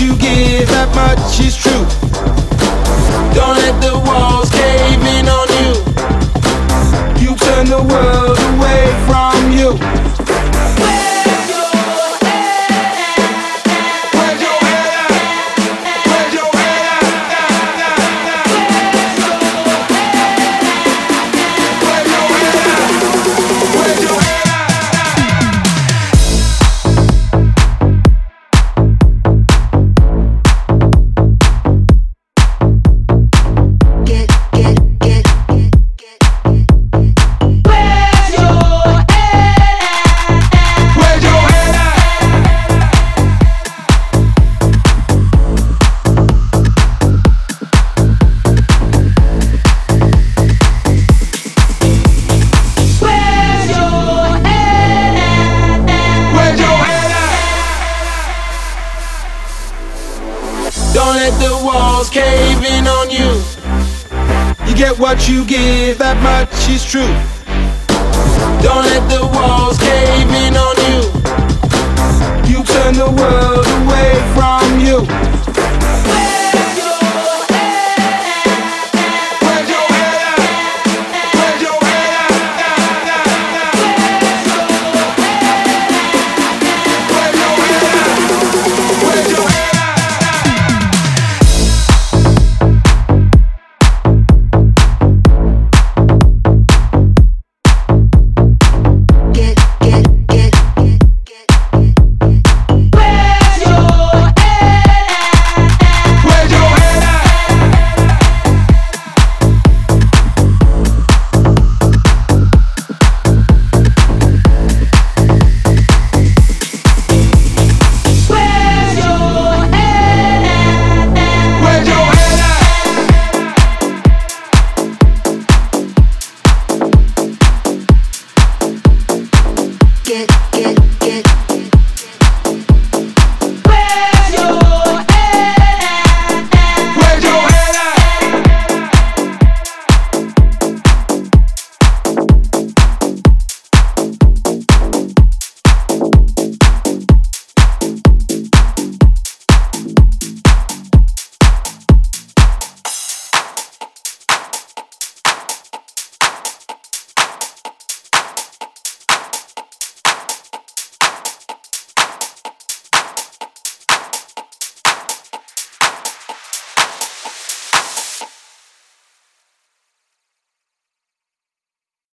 you give, that much is true. caving on you. You get what you give, that much is true.